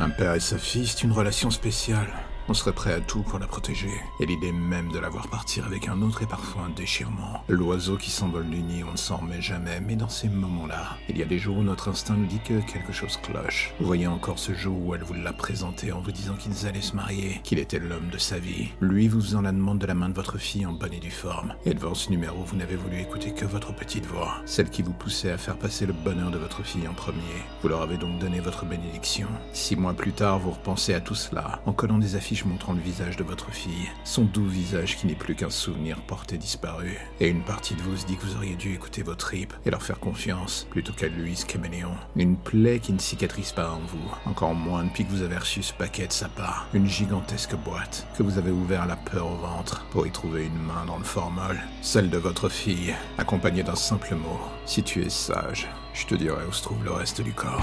Un père et sa fille, c'est une relation spéciale. On serait prêt à tout pour la protéger. Et l'idée même de la voir partir avec un autre est parfois un déchirement. L'oiseau qui s'envole du nid, on ne s'en remet jamais, mais dans ces moments-là, il y a des jours où notre instinct nous dit que quelque chose cloche. Vous voyez encore ce jour où elle vous l'a présenté en vous disant qu'ils allaient se marier, qu'il était l'homme de sa vie. Lui vous faisant la demande de la main de votre fille en bonne et due forme. Et devant ce numéro, vous n'avez voulu écouter que votre petite voix, celle qui vous poussait à faire passer le bonheur de votre fille en premier. Vous leur avez donc donné votre bénédiction. Six mois plus tard, vous repensez à tout cela, en collant des affiches montrant le visage de votre fille, son doux visage qui n'est plus qu'un souvenir porté disparu. Et une partie de vous se dit que vous auriez dû écouter vos tripes et leur faire confiance, plutôt qu'à lui, ce caméléon. Une plaie qui ne cicatrise pas en vous, encore moins depuis que vous avez reçu ce paquet de sa part. Une gigantesque boîte que vous avez ouvert la peur au ventre pour y trouver une main dans le formol, celle de votre fille, accompagnée d'un simple mot. Si tu es sage, je te dirai où se trouve le reste du corps.